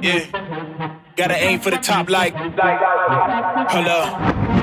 Yeah. Gotta aim for the top like. Hello.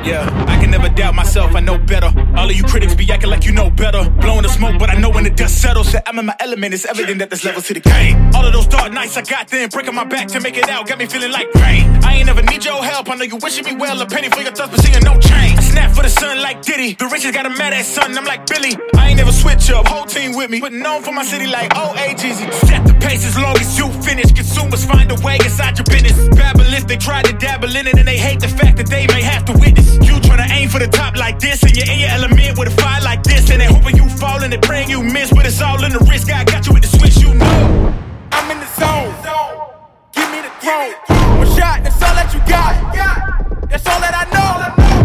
Yeah. I can never doubt myself, I know better. All of you critics be acting like you know better. Blowing the smoke, but I know when the dust settles that I'm in my element. It's evident that there's levels to the game. All of those dark nights I got then, breaking my back to make it out, got me feeling like rain. I ain't never need your help. I know you wishing me well, a penny for your thoughts, but seeing no change. I snap for the sun like Diddy. The riches got a mad ass son, I'm like Billy. I ain't never switch up, whole team with me. But known for my city like OAGZ. Set the pace as long as you finish. Consumers find a way inside your business. Babylon, they try to dabble in it and they hate the fact that they may have to witness. You tryna aim for the top like this, and you're in your element with a fire like this, and they hoping you fall and they praying you miss, but it's all in the risk. God got you with the One shot, that's all that you got. That's all that I know.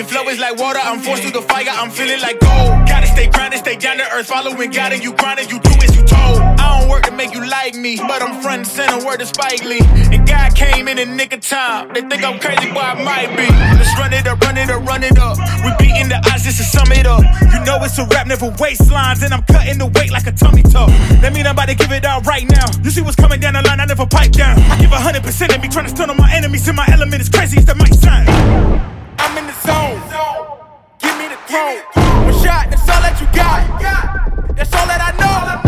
In my flow is like water. I'm forced through the fire, I'm feeling like gold. Gotta stay grounded, stay down to earth, following God, and you grinding, you do as you told. I don't work to make you like me, but I'm front and center, word to Spike Lee. And God came in the nick of time. They think I'm crazy, but I might be. Let's run it up, run it up, run it up. We beating the odds just to sum it up. You know it's a rap, never waste lines, and I'm cutting the weight like a tummy tuck. That mean I'm about to give it out right now. You see what's coming down the line, I never pipe down. I give a hundred percent of me, trying to stun on my enemies, in my element is crazy as that might sound. One shot, that's all that you got. That's all that I know.